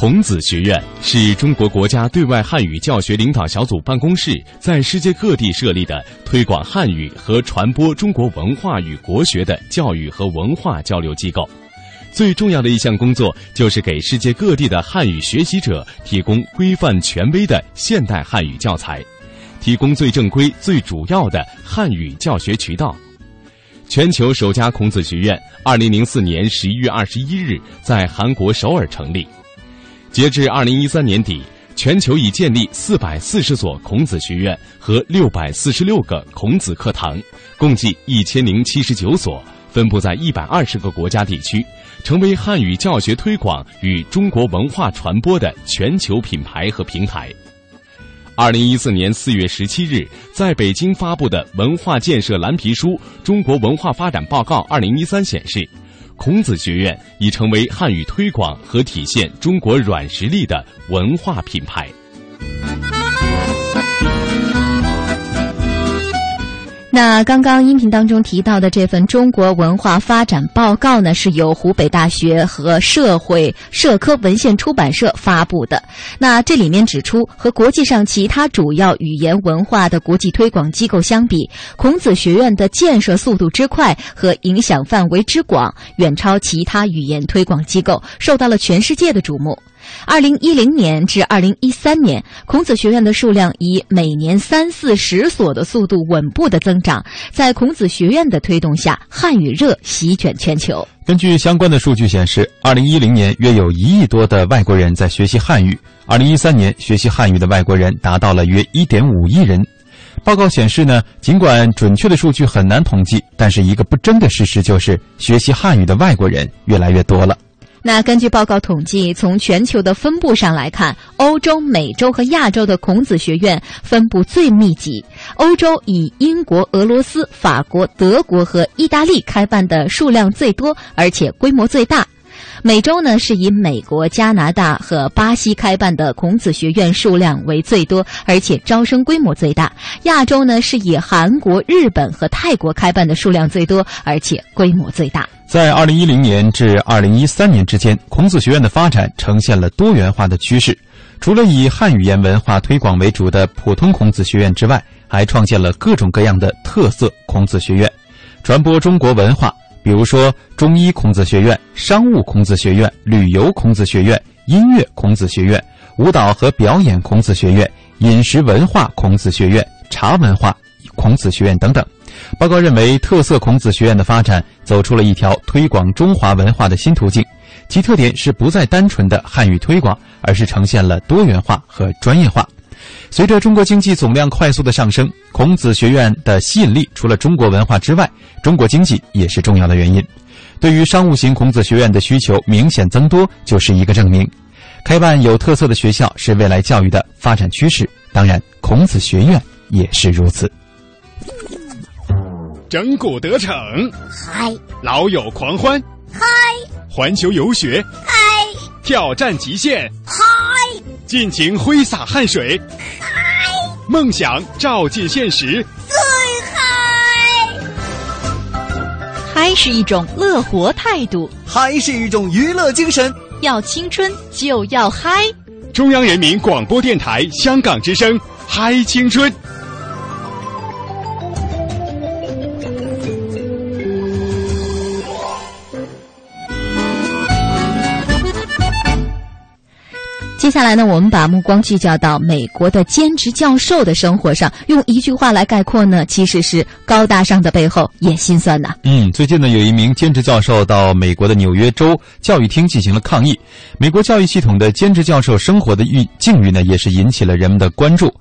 孔子学院是中国国家对外汉语教学领导小组办公室在世界各地设立的推广汉语和传播中国文化与国学的教育和文化交流机构。最重要的一项工作就是给世界各地的汉语学习者提供规范权威的现代汉语教材，提供最正规、最主要的汉语教学渠道。全球首家孔子学院，二零零四年十一月二十一日在韩国首尔成立。截至二零一三年底，全球已建立四百四十所孔子学院和六百四十六个孔子课堂，共计一千零七十九所，分布在一百二十个国家地区，成为汉语教学推广与中国文化传播的全球品牌和平台。二零一四年四月十七日，在北京发布的《文化建设蓝皮书·中国文化发展报告二零一三》显示。孔子学院已成为汉语推广和体现中国软实力的文化品牌。那刚刚音频当中提到的这份中国文化发展报告呢，是由湖北大学和社会社科文献出版社发布的。那这里面指出，和国际上其他主要语言文化的国际推广机构相比，孔子学院的建设速度之快和影响范围之广，远超其他语言推广机构，受到了全世界的瞩目。二零一零年至二零一三年，孔子学院的数量以每年三四十所的速度稳步的增长。在孔子学院的推动下，汉语热席卷全球。根据相关的数据显示，二零一零年约有一亿多的外国人在学习汉语，二零一三年学习汉语的外国人达到了约一点五亿人。报告显示呢，尽管准确的数据很难统计，但是一个不争的事实就是，学习汉语的外国人越来越多了。那根据报告统计，从全球的分布上来看，欧洲、美洲和亚洲的孔子学院分布最密集。欧洲以英国、俄罗斯、法国、德国和意大利开办的数量最多，而且规模最大。美洲呢是以美国、加拿大和巴西开办的孔子学院数量为最多，而且招生规模最大。亚洲呢是以韩国、日本和泰国开办的数量最多，而且规模最大。在二零一零年至二零一三年之间，孔子学院的发展呈现了多元化的趋势。除了以汉语言文化推广为主的普通孔子学院之外，还创建了各种各样的特色孔子学院，传播中国文化，比如说中医孔子学院、商务孔子学院、旅游孔子学院、音乐孔子学院、舞蹈和表演孔子学院、饮食文化孔子学院、茶文化孔子学院等等。报告认为，特色孔子学院的发展走出了一条推广中华文化的新途径，其特点是不再单纯的汉语推广，而是呈现了多元化和专业化。随着中国经济总量快速的上升，孔子学院的吸引力除了中国文化之外，中国经济也是重要的原因。对于商务型孔子学院的需求明显增多，就是一个证明。开办有特色的学校是未来教育的发展趋势，当然，孔子学院也是如此。整蛊得逞，嗨！老友狂欢，嗨！环球游学，嗨！挑战极限，嗨！尽情挥洒汗水，嗨！梦想照进现实，最嗨！嗨是一种乐活态度，嗨是一种娱乐精神，要青春就要嗨！中央人民广播电台香港之声，嗨青春。接下来呢，我们把目光聚焦到美国的兼职教授的生活上。用一句话来概括呢，其实是高大上的背后也心酸呐。嗯，最近呢，有一名兼职教授到美国的纽约州教育厅进行了抗议。美国教育系统的兼职教授生活的境遇呢，也是引起了人们的关注。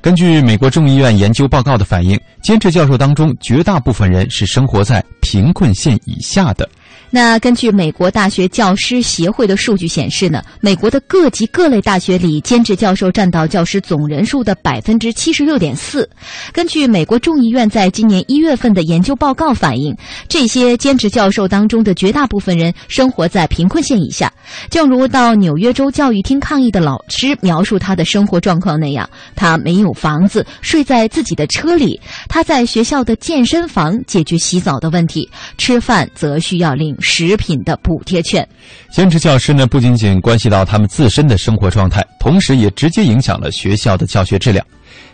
根据美国众议院研究报告的反映，兼职教授当中绝大部分人是生活在贫困线以下的。那根据美国大学教师协会的数据显示呢，美国的各级各类大学里，兼职教授占到教师总人数的百分之七十六点四。根据美国众议院在今年一月份的研究报告反映，这些兼职教授当中的绝大部分人生活在贫困线以下。正如到纽约州教育厅抗议的老师描述他的生活状况那样，他没有房子，睡在自己的车里；他在学校的健身房解决洗澡的问题，吃饭则需要领。食品的补贴券。兼职教师呢，不仅仅关系到他们自身的生活状态，同时也直接影响了学校的教学质量。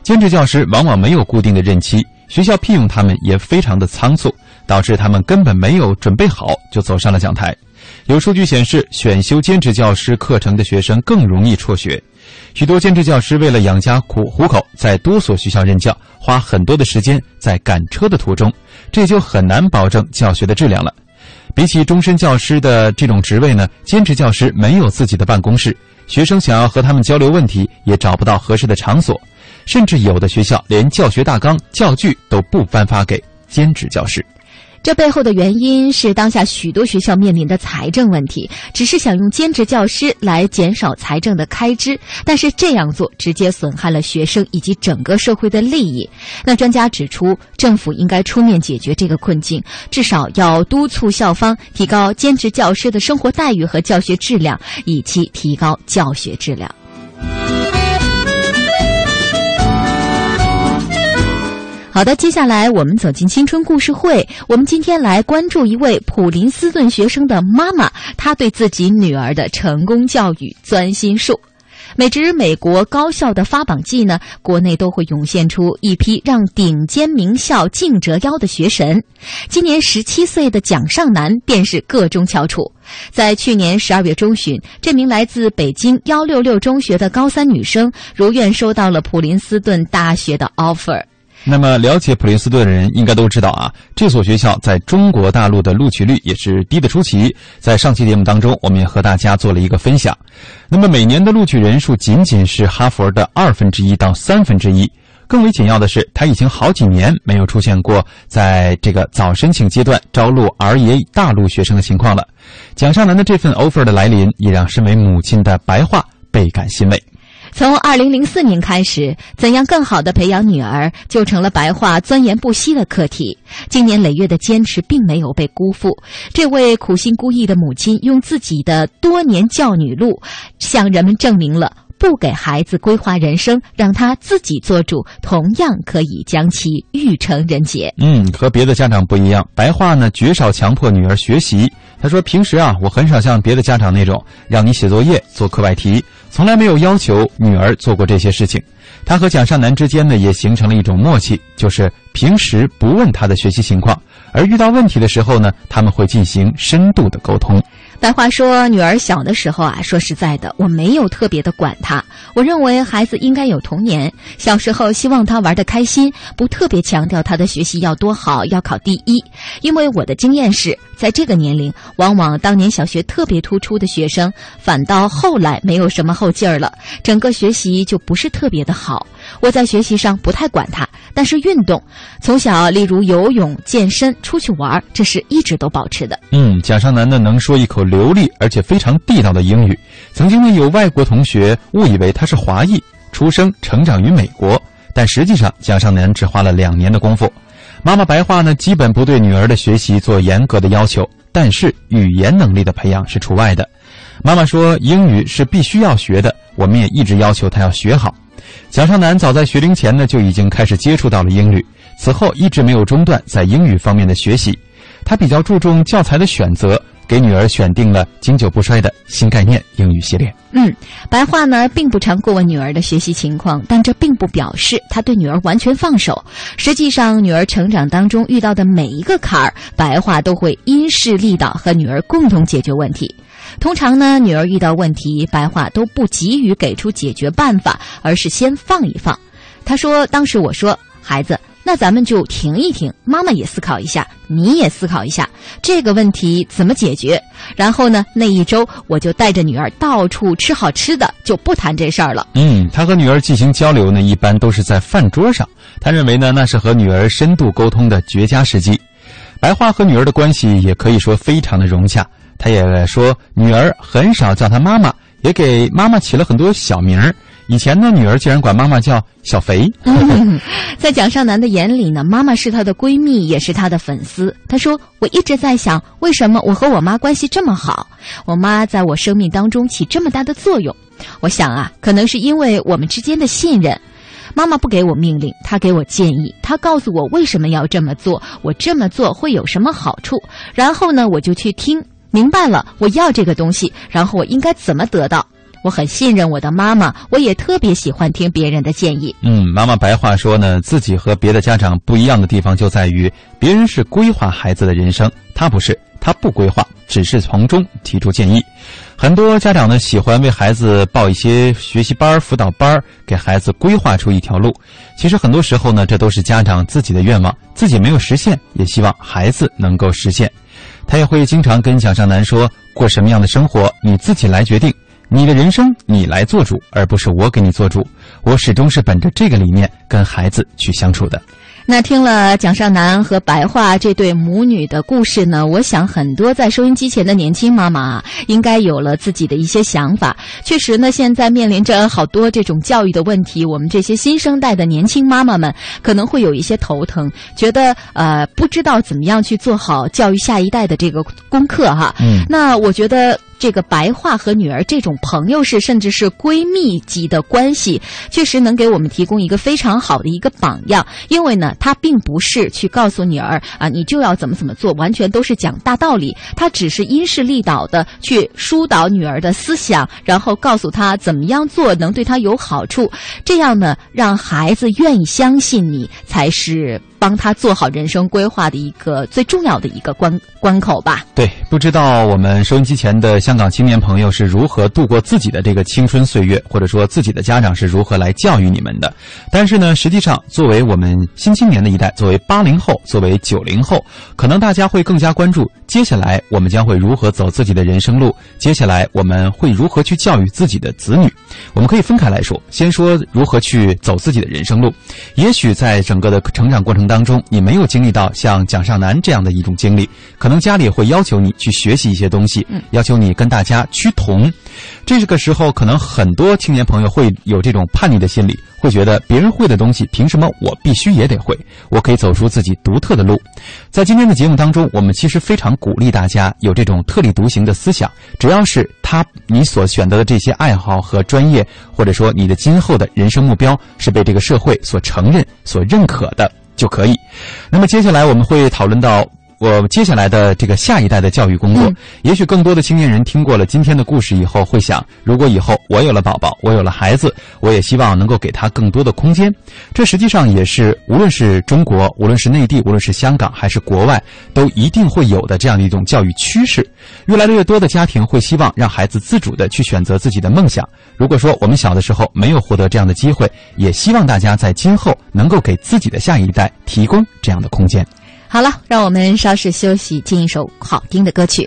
兼职教师往往没有固定的任期，学校聘用他们也非常的仓促，导致他们根本没有准备好就走上了讲台。有数据显示，选修兼职教师课程的学生更容易辍学。许多兼职教师为了养家苦糊口，在多所学校任教，花很多的时间在赶车的途中，这就很难保证教学的质量了。比起终身教师的这种职位呢，兼职教师没有自己的办公室，学生想要和他们交流问题，也找不到合适的场所，甚至有的学校连教学大纲、教具都不颁发给兼职教师。这背后的原因是当下许多学校面临的财政问题，只是想用兼职教师来减少财政的开支，但是这样做直接损害了学生以及整个社会的利益。那专家指出，政府应该出面解决这个困境，至少要督促校方提高兼职教师的生活待遇和教学质量，以期提高教学质量。好的，接下来我们走进青春故事会。我们今天来关注一位普林斯顿学生的妈妈，她对自己女儿的成功教育钻心术。每值美国高校的发榜季呢，国内都会涌现出一批让顶尖名校竞折腰的学神。今年十七岁的蒋尚南便是个中翘楚。在去年十二月中旬，这名来自北京幺六六中学的高三女生如愿收到了普林斯顿大学的 offer。那么，了解普林斯顿的人应该都知道啊，这所学校在中国大陆的录取率也是低得出奇。在上期节目当中，我们也和大家做了一个分享。那么，每年的录取人数仅仅是哈佛的二分之一到三分之一。更为紧要的是，他已经好几年没有出现过在这个早申请阶段招录儿爷大陆学生的情况了。蒋尚南的这份 offer 的来临，也让身为母亲的白桦倍感欣慰。从二零零四年开始，怎样更好的培养女儿，就成了白桦钻研不息的课题。经年累月的坚持并没有被辜负，这位苦心孤诣的母亲用自己的多年教女路，向人们证明了不给孩子规划人生，让他自己做主，同样可以将其育成人杰。嗯，和别的家长不一样，白桦呢绝少强迫女儿学习。他说：“平时啊，我很少像别的家长那种让你写作业、做课外题。”从来没有要求女儿做过这些事情，他和蒋尚南之间呢也形成了一种默契，就是平时不问他的学习情况，而遇到问题的时候呢，他们会进行深度的沟通。白话说，女儿小的时候啊，说实在的，我没有特别的管她。我认为孩子应该有童年，小时候希望他玩得开心，不特别强调他的学习要多好，要考第一。因为我的经验是，在这个年龄，往往当年小学特别突出的学生，反倒后来没有什么后劲儿了，整个学习就不是特别的好。我在学习上不太管他，但是运动，从小例如游泳、健身、出去玩，这是一直都保持的。嗯，蒋尚南呢能说一口流利而且非常地道的英语。曾经呢有外国同学误以为他是华裔，出生成长于美国，但实际上蒋尚南只花了两年的功夫。妈妈白话呢基本不对女儿的学习做严格的要求，但是语言能力的培养是除外的。妈妈说英语是必须要学的，我们也一直要求她要学好。蒋尚南早在学龄前呢就已经开始接触到了英语，此后一直没有中断在英语方面的学习。他比较注重教材的选择，给女儿选定了经久不衰的新概念英语系列。嗯，白话呢并不常过问女儿的学习情况，但这并不表示他对女儿完全放手。实际上，女儿成长当中遇到的每一个坎儿，白话都会因势利导，和女儿共同解决问题。通常呢，女儿遇到问题，白话都不急于给出解决办法，而是先放一放。他说：“当时我说，孩子，那咱们就停一停，妈妈也思考一下，你也思考一下这个问题怎么解决。然后呢，那一周我就带着女儿到处吃好吃的，就不谈这事儿了。”嗯，他和女儿进行交流呢，一般都是在饭桌上。他认为呢，那是和女儿深度沟通的绝佳时机。白花和女儿的关系也可以说非常的融洽。他也说，女儿很少叫他妈妈，也给妈妈起了很多小名儿。以前呢，女儿竟然管妈妈叫小肥。在蒋少南的眼里呢，妈妈是她的闺蜜，也是她的粉丝。他说：“我一直在想，为什么我和我妈关系这么好？我妈在我生命当中起这么大的作用。我想啊，可能是因为我们之间的信任。”妈妈不给我命令，她给我建议，她告诉我为什么要这么做，我这么做会有什么好处，然后呢，我就去听，明白了，我要这个东西，然后我应该怎么得到。我很信任我的妈妈，我也特别喜欢听别人的建议。嗯，妈妈白话说呢，自己和别的家长不一样的地方就在于，别人是规划孩子的人生，他不是，他不规划，只是从中提出建议。很多家长呢喜欢为孩子报一些学习班、辅导班，给孩子规划出一条路。其实很多时候呢，这都是家长自己的愿望，自己没有实现，也希望孩子能够实现。他也会经常跟蒋尚南说，过什么样的生活你自己来决定。你的人生你来做主，而不是我给你做主。我始终是本着这个理念跟孩子去相处的。那听了蒋少南和白桦这对母女的故事呢，我想很多在收音机前的年轻妈妈啊应该有了自己的一些想法。确实呢，现在面临着好多这种教育的问题，我们这些新生代的年轻妈妈们可能会有一些头疼，觉得呃不知道怎么样去做好教育下一代的这个功课哈。嗯，那我觉得。这个白桦和女儿这种朋友式甚至是闺蜜级的关系，确实能给我们提供一个非常好的一个榜样。因为呢，他并不是去告诉女儿啊，你就要怎么怎么做，完全都是讲大道理。他只是因势利导的去疏导女儿的思想，然后告诉她怎么样做能对她有好处。这样呢，让孩子愿意相信你，才是帮他做好人生规划的一个最重要的一个关关口吧。对，不知道我们收音机前的香港青年朋友是如何度过自己的这个青春岁月，或者说自己的家长是如何来教育你们的。但是呢，实际上作为我们新青年的一代，作为八零后，作为九零后，可能大家会更加关注接下来我们将会如何走自己的人生路，接下来我们会如何去教育自己的子女。我们可以分开来说，先说如何去走自己的人生路。也许在整个的成长过程当中，你没有经历到像蒋尚南这样的一种经历，可能家里会要求你去学习一些东西，要求你跟大家趋同。这个时候，可能很多青年朋友会有这种叛逆的心理，会觉得别人会的东西，凭什么我必须也得会？我可以走出自己独特的路。在今天的节目当中，我们其实非常鼓励大家有这种特立独行的思想，只要是他你所选择的这些爱好和专业，或者说你的今后的人生目标是被这个社会所承认、所认可的就可以。那么接下来我们会讨论到。我接下来的这个下一代的教育工作，也许更多的青年人听过了今天的故事以后，会想：如果以后我有了宝宝，我有了孩子，我也希望能够给他更多的空间。这实际上也是无论是中国，无论是内地，无论是香港还是国外，都一定会有的这样的一种教育趋势。越来越多的家庭会希望让孩子自主的去选择自己的梦想。如果说我们小的时候没有获得这样的机会，也希望大家在今后能够给自己的下一代提供这样的空间。好了，让我们稍事休息，进一首好听的歌曲。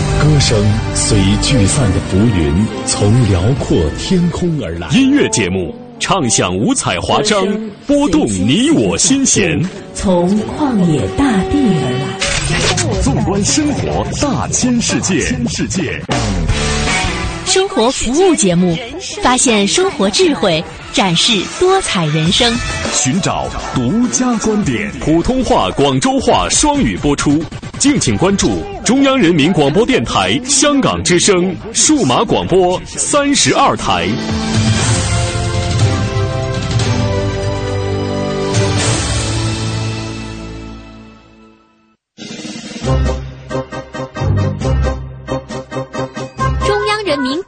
歌声随聚散的浮云，从辽阔天空而来。音乐节目唱响五彩华章，拨动你我心弦。从旷野大地而来。纵观生活大千世界，世界。生活服务节目，发现生活智慧，展示多彩人生，寻找独家观点。普通话、广州话双语播出。敬请关注中央人民广播电台香港之声数码广播三十二台。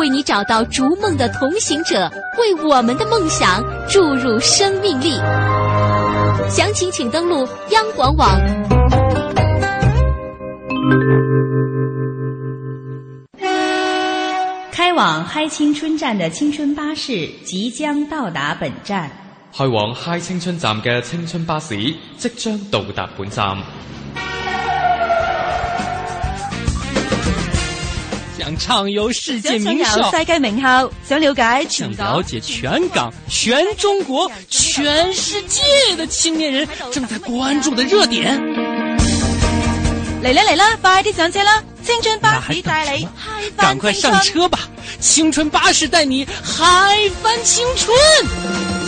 为你找到逐梦的同行者，为我们的梦想注入生命力。详情请登录央广网。开往嗨青春站的青春巴士即將到達本站。开往嗨青春站嘅青春巴士即將到達本站。想畅游世界名校，世界名校，想了解想了解全港、全中国、全世界的青年人正在关注的热点。嚟啦嚟啦，快啲上車啦！青春巴士帶你嗨翻趕快上車吧！青春巴士帶你嗨翻青春。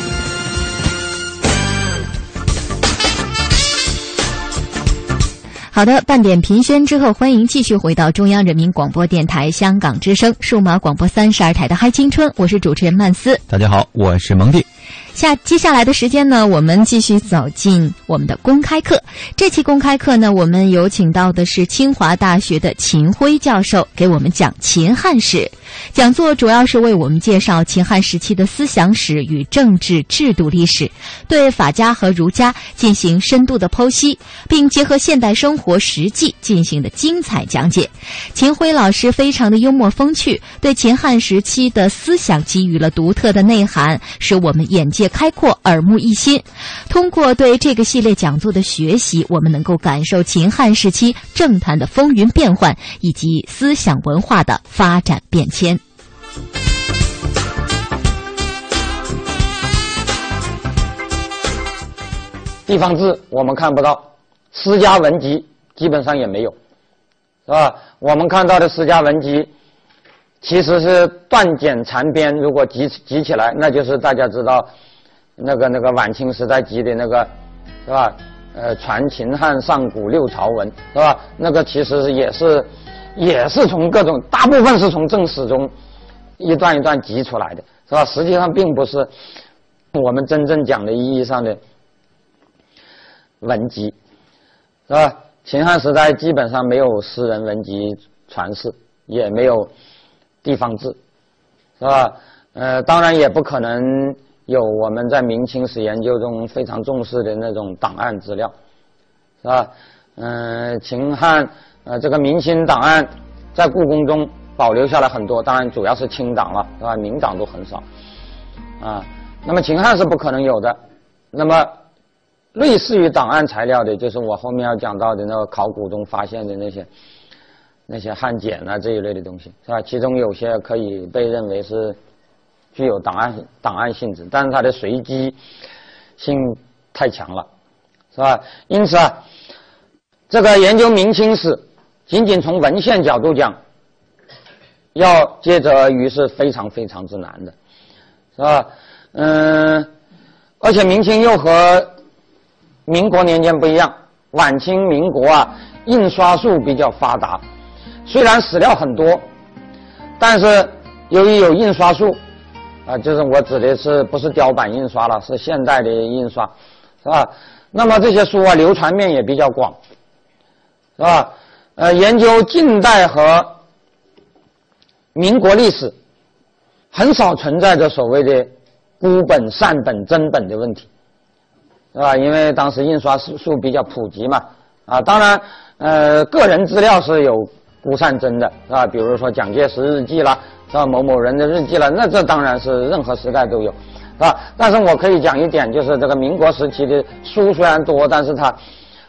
好的，半点评宣之后，欢迎继续回到中央人民广播电台香港之声数码广播三十二台的嗨青春，我是主持人曼斯。大家好，我是蒙蒂。下接下来的时间呢，我们继续走进我们的公开课。这期公开课呢，我们有请到的是清华大学的秦晖教授，给我们讲秦汉史。讲座主要是为我们介绍秦汉时期的思想史与政治制度历史，对法家和儒家进行深度的剖析，并结合现代生活实际进行的精彩讲解。秦晖老师非常的幽默风趣，对秦汉时期的思想给予了独特的内涵，使我们眼界。界开阔，耳目一新。通过对这个系列讲座的学习，我们能够感受秦汉时期政坛的风云变幻，以及思想文化的发展变迁。地方志我们看不到，私家文集基本上也没有，是吧？我们看到的私家文集，其实是断简残编，如果集集起来，那就是大家知道，那个那个晚清时代集的那个，是吧？呃，传秦汉上古六朝文，是吧？那个其实也是，也是从各种，大部分是从正史中一段一段集出来的，是吧？实际上并不是我们真正讲的意义上的。文集，是吧？秦汉时代基本上没有私人文集传世，也没有地方志，是吧？呃，当然也不可能有我们在明清史研究中非常重视的那种档案资料，是吧？嗯，秦汉呃这个明清档案在故宫中保留下来很多，当然主要是清档了，是吧？明档都很少，啊，那么秦汉是不可能有的，那么。类似于档案材料的，就是我后面要讲到的那个考古中发现的那些那些汉简啊这一类的东西，是吧？其中有些可以被认为是具有档案档案性质，但是它的随机性太强了，是吧？因此啊，这个研究明清史，仅仅从文献角度讲，要接着而渔是非常非常之难的，是吧？嗯，而且明清又和民国年间不一样，晚清民国啊，印刷术比较发达，虽然史料很多，但是由于有印刷术，啊，就是我指的是不是雕版印刷了，是现代的印刷，是吧？那么这些书啊，流传面也比较广，是吧？呃，研究近代和民国历史，很少存在着所谓的孤本、善本、真本的问题。是吧？因为当时印刷术术比较普及嘛，啊，当然，呃，个人资料是有孤善真的，是吧？比如说蒋介石日记啦，是吧？某某人的日记了，那这当然是任何时代都有，是吧？但是我可以讲一点，就是这个民国时期的书虽然多，但是它，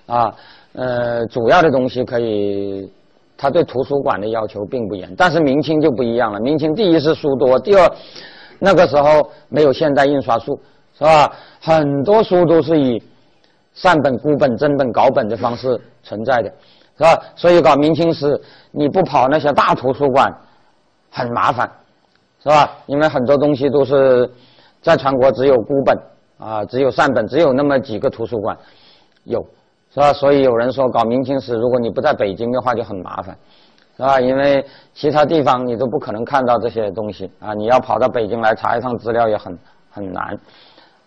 啊，呃，主要的东西可以，它对图书馆的要求并不严。但是明清就不一样了，明清第一是书多，第二，那个时候没有现代印刷术。是吧？很多书都是以善本、孤本、真本、稿本的方式存在的，是吧？所以搞明清史，你不跑那些大图书馆，很麻烦，是吧？因为很多东西都是在全国只有孤本啊，只有善本，只有那么几个图书馆有，是吧？所以有人说搞明清史，如果你不在北京的话就很麻烦，是吧？因为其他地方你都不可能看到这些东西啊，你要跑到北京来查一趟资料也很很难。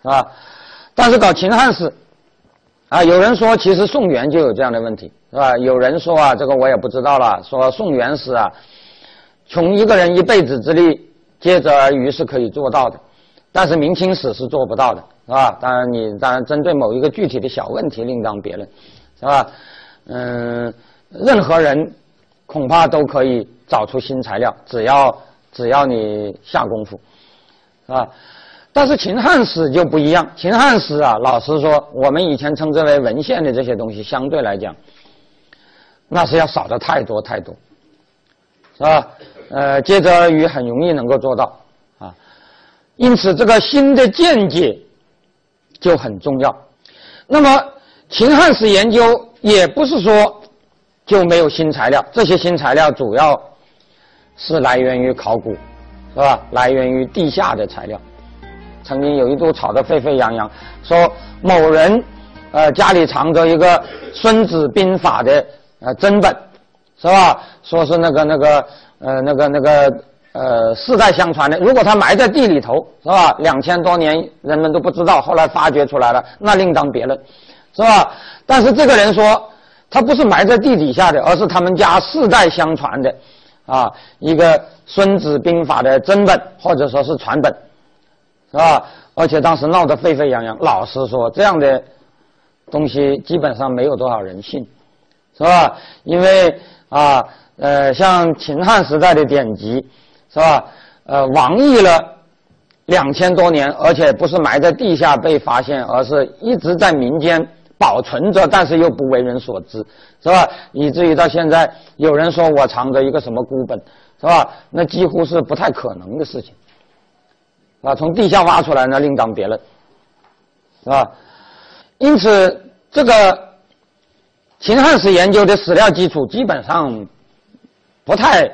是吧？但是搞秦汉史，啊，有人说其实宋元就有这样的问题，是吧？有人说啊，这个我也不知道了，说宋元史啊，穷一个人一辈子之力接踵而渔是可以做到的，但是明清史是做不到的，是吧？当然你当然针对某一个具体的小问题另当别论，是吧？嗯，任何人恐怕都可以找出新材料，只要只要你下功夫，是吧？但是秦汉史就不一样，秦汉史啊，老实说，我们以前称之为文献的这些东西，相对来讲，那是要少的太多太多，是吧？呃，接着而渔很容易能够做到啊，因此这个新的见解就很重要。那么秦汉史研究也不是说就没有新材料，这些新材料主要是来源于考古，是吧？来源于地下的材料。曾经有一度吵得沸沸扬扬，说某人，呃，家里藏着一个《孙子兵法》的呃真本，是吧？说是那个那个呃那个那个呃世代相传的。如果他埋在地里头，是吧？两千多年人们都不知道，后来发掘出来了，那另当别论，是吧？但是这个人说，他不是埋在地底下的，而是他们家世代相传的，啊，一个《孙子兵法》的真本，或者说是传本。是吧？而且当时闹得沸沸扬扬。老实说，这样的东西基本上没有多少人信，是吧？因为啊，呃，像秦汉时代的典籍，是吧？呃，亡佚了两千多年，而且不是埋在地下被发现，而是一直在民间保存着，但是又不为人所知，是吧？以至于到现在，有人说我藏着一个什么孤本，是吧？那几乎是不太可能的事情，啊，从地下挖出来那另当别论，是吧？因此，这个秦汉史研究的史料基础基本上不太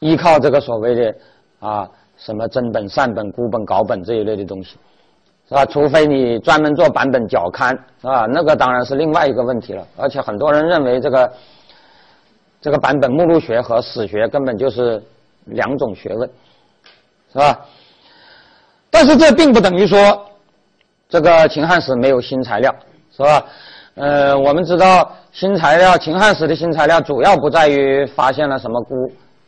依靠这个所谓的啊。什么真本、善本、孤本、稿本这一类的东西，是吧？除非你专门做版本校勘，是吧？那个当然是另外一个问题了。而且很多人认为这个这个版本目录学和史学根本就是两种学问，是吧？但是这并不等于说这个秦汉史没有新材料，是吧？呃，我们知道新材料，秦汉时的新材料主要不在于发现了什么孤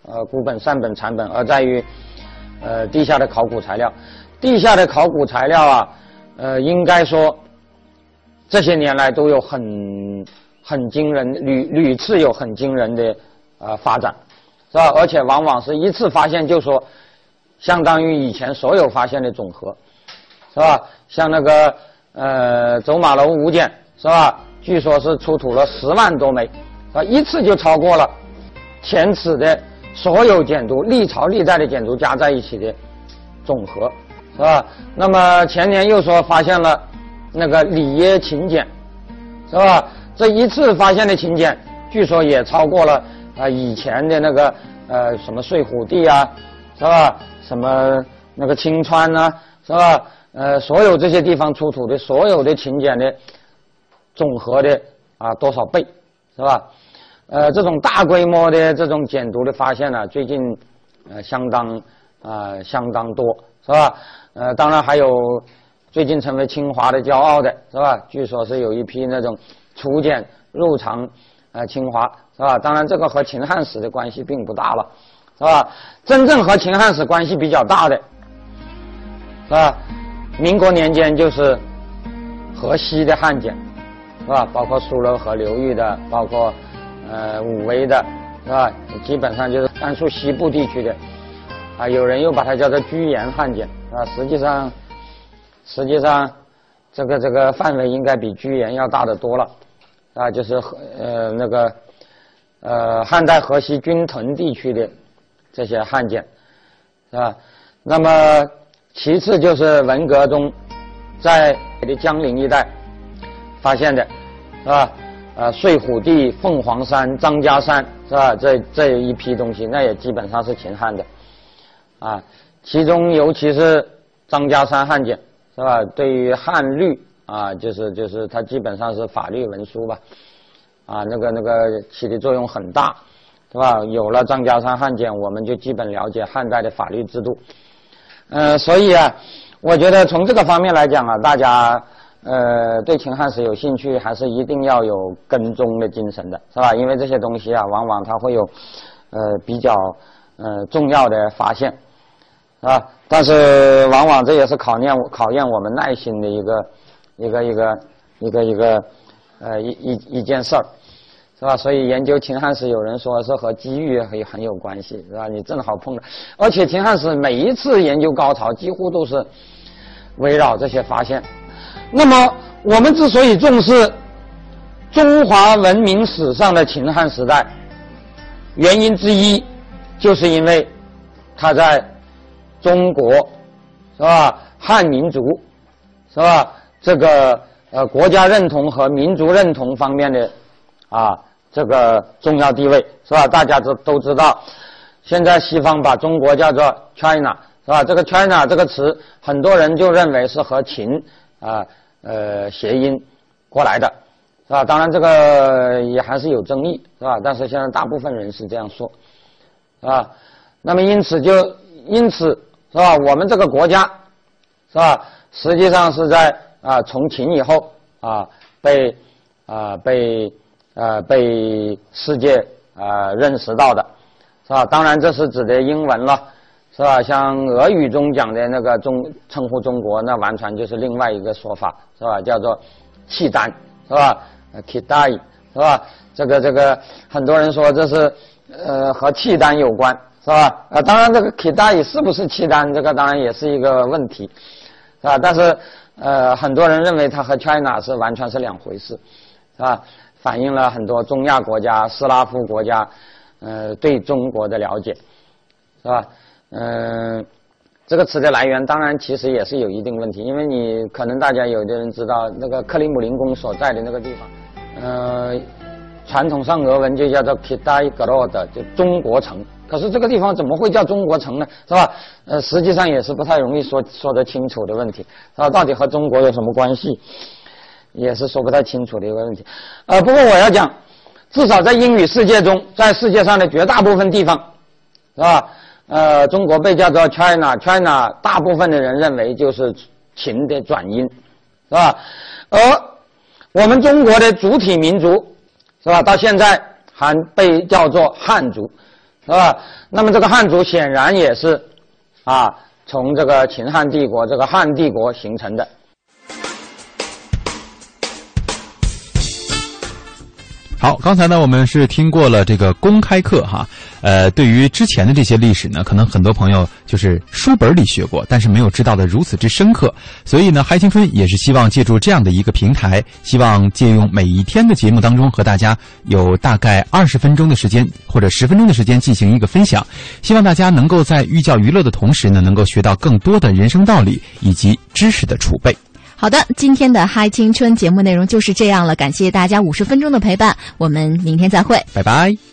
呃孤本、善本、残本，而在于。呃，地下的考古材料，地下的考古材料啊，呃，应该说这些年来都有很很惊人，屡屡次有很惊人的呃发展，是吧？而且往往是一次发现就说相当于以前所有发现的总和，是吧？像那个呃走马楼五简，是吧？据说是出土了十万多枚，啊，一次就超过了前此的。所有简牍，历朝历代的简牍加在一起的总和，是吧？那么前年又说发现了那个里耶秦简，是吧？这一次发现的秦简，据说也超过了啊以前的那个呃什么睡虎地啊，是吧？什么那个青川呐，是吧？呃，所有这些地方出土的所有的秦简的总和的啊多少倍，是吧？呃，这种大规模的这种简牍的发现呢，最近呃相当啊相当多，是吧？呃，当然还有最近成为清华的骄傲的是吧？据说是有一批那种楚简入藏呃清华，是吧？当然这个和秦汉史的关系并不大了，是吧？真正和秦汉史关系比较大的，是吧？民国年间就是河西的汉简，是吧？包括苏勒河流域的，包括。呃，武威的，是吧？基本上就是甘肃西部地区的，啊，有人又把它叫做居延汉简，啊，实际上，实际上，这个这个范围应该比居延要大得多了，啊，就是河呃那个呃汉代河西军屯地区的这些汉简，是吧？那么其次就是文革中在的江陵一带发现的，是吧？呃，睡虎地、凤凰山、张家山是吧？这这一批东西，那也基本上是秦汉的，啊，其中尤其是张家山汉简是吧？对于汉律啊，就是就是它基本上是法律文书吧，啊，那个那个起的作用很大，是吧？有了张家山汉简，我们就基本了解汉代的法律制度，呃，所以啊，我觉得从这个方面来讲啊，大家。呃，对秦汉史有兴趣，还是一定要有跟踪的精神的，是吧？因为这些东西啊，往往它会有呃比较呃重要的发现，啊，但是往往这也是考验考验我们耐心的一个一个一个一个一个呃一一一件事儿，是吧？所以研究秦汉史，有人说是和机遇很很有关系，是吧？你正好碰到，而且秦汉史每一次研究高潮，几乎都是围绕这些发现。那么，我们之所以重视中华文明史上的秦汉时代，原因之一，就是因为它在中国，是吧？汉民族，是吧？这个呃国家认同和民族认同方面的啊这个重要地位，是吧？大家都都知道，现在西方把中国叫做 China，是吧？这个 China 这个词，很多人就认为是和秦。啊，呃，谐音过来的，是吧？当然，这个也还是有争议，是吧？但是现在大部分人是这样说，是吧？那么因此就因此是吧？我们这个国家是吧？实际上是在啊，从秦以后啊，被啊被啊被世界啊认识到的，是吧？当然，这是指的英文了。是吧？像俄语中讲的那个中称呼中国，那完全就是另外一个说法，是吧？叫做契丹，是吧？Kidai，是吧？这个这个，很多人说这是呃和契丹有关，是吧？呃，当然这个契丹是不是契丹，这个当然也是一个问题，是吧？但是呃，很多人认为它和 China 是完全是两回事，是吧？反映了很多中亚国家、斯拉夫国家呃对中国的了解，是吧？嗯，这个词的来源当然其实也是有一定问题，因为你可能大家有的人知道那个克里姆林宫所在的那个地方，呃，传统上俄文就叫做 Kitaygorod，就中国城。可是这个地方怎么会叫中国城呢？是吧？呃，实际上也是不太容易说说得清楚的问题，是吧？到底和中国有什么关系，也是说不太清楚的一个问题。呃，不过我要讲，至少在英语世界中，在世界上的绝大部分地方，是吧？呃，中国被叫做 China，China 大部分的人认为就是秦的转音，是吧？而我们中国的主体民族，是吧？到现在还被叫做汉族。是吧？那么这个汉族显然也是，啊，从这个秦汉帝国这个汉帝国形成的。好，刚才呢，我们是听过了这个公开课哈，呃，对于之前的这些历史呢，可能很多朋友就是书本里学过，但是没有知道的如此之深刻。所以呢，嗨青春也是希望借助这样的一个平台，希望借用每一天的节目当中和大家有大概二十分钟的时间或者十分钟的时间进行一个分享，希望大家能够在寓教于乐的同时呢，能够学到更多的人生道理以及知识的储备。好的，今天的嗨青春节目内容就是这样了，感谢大家五十分钟的陪伴，我们明天再会，拜拜。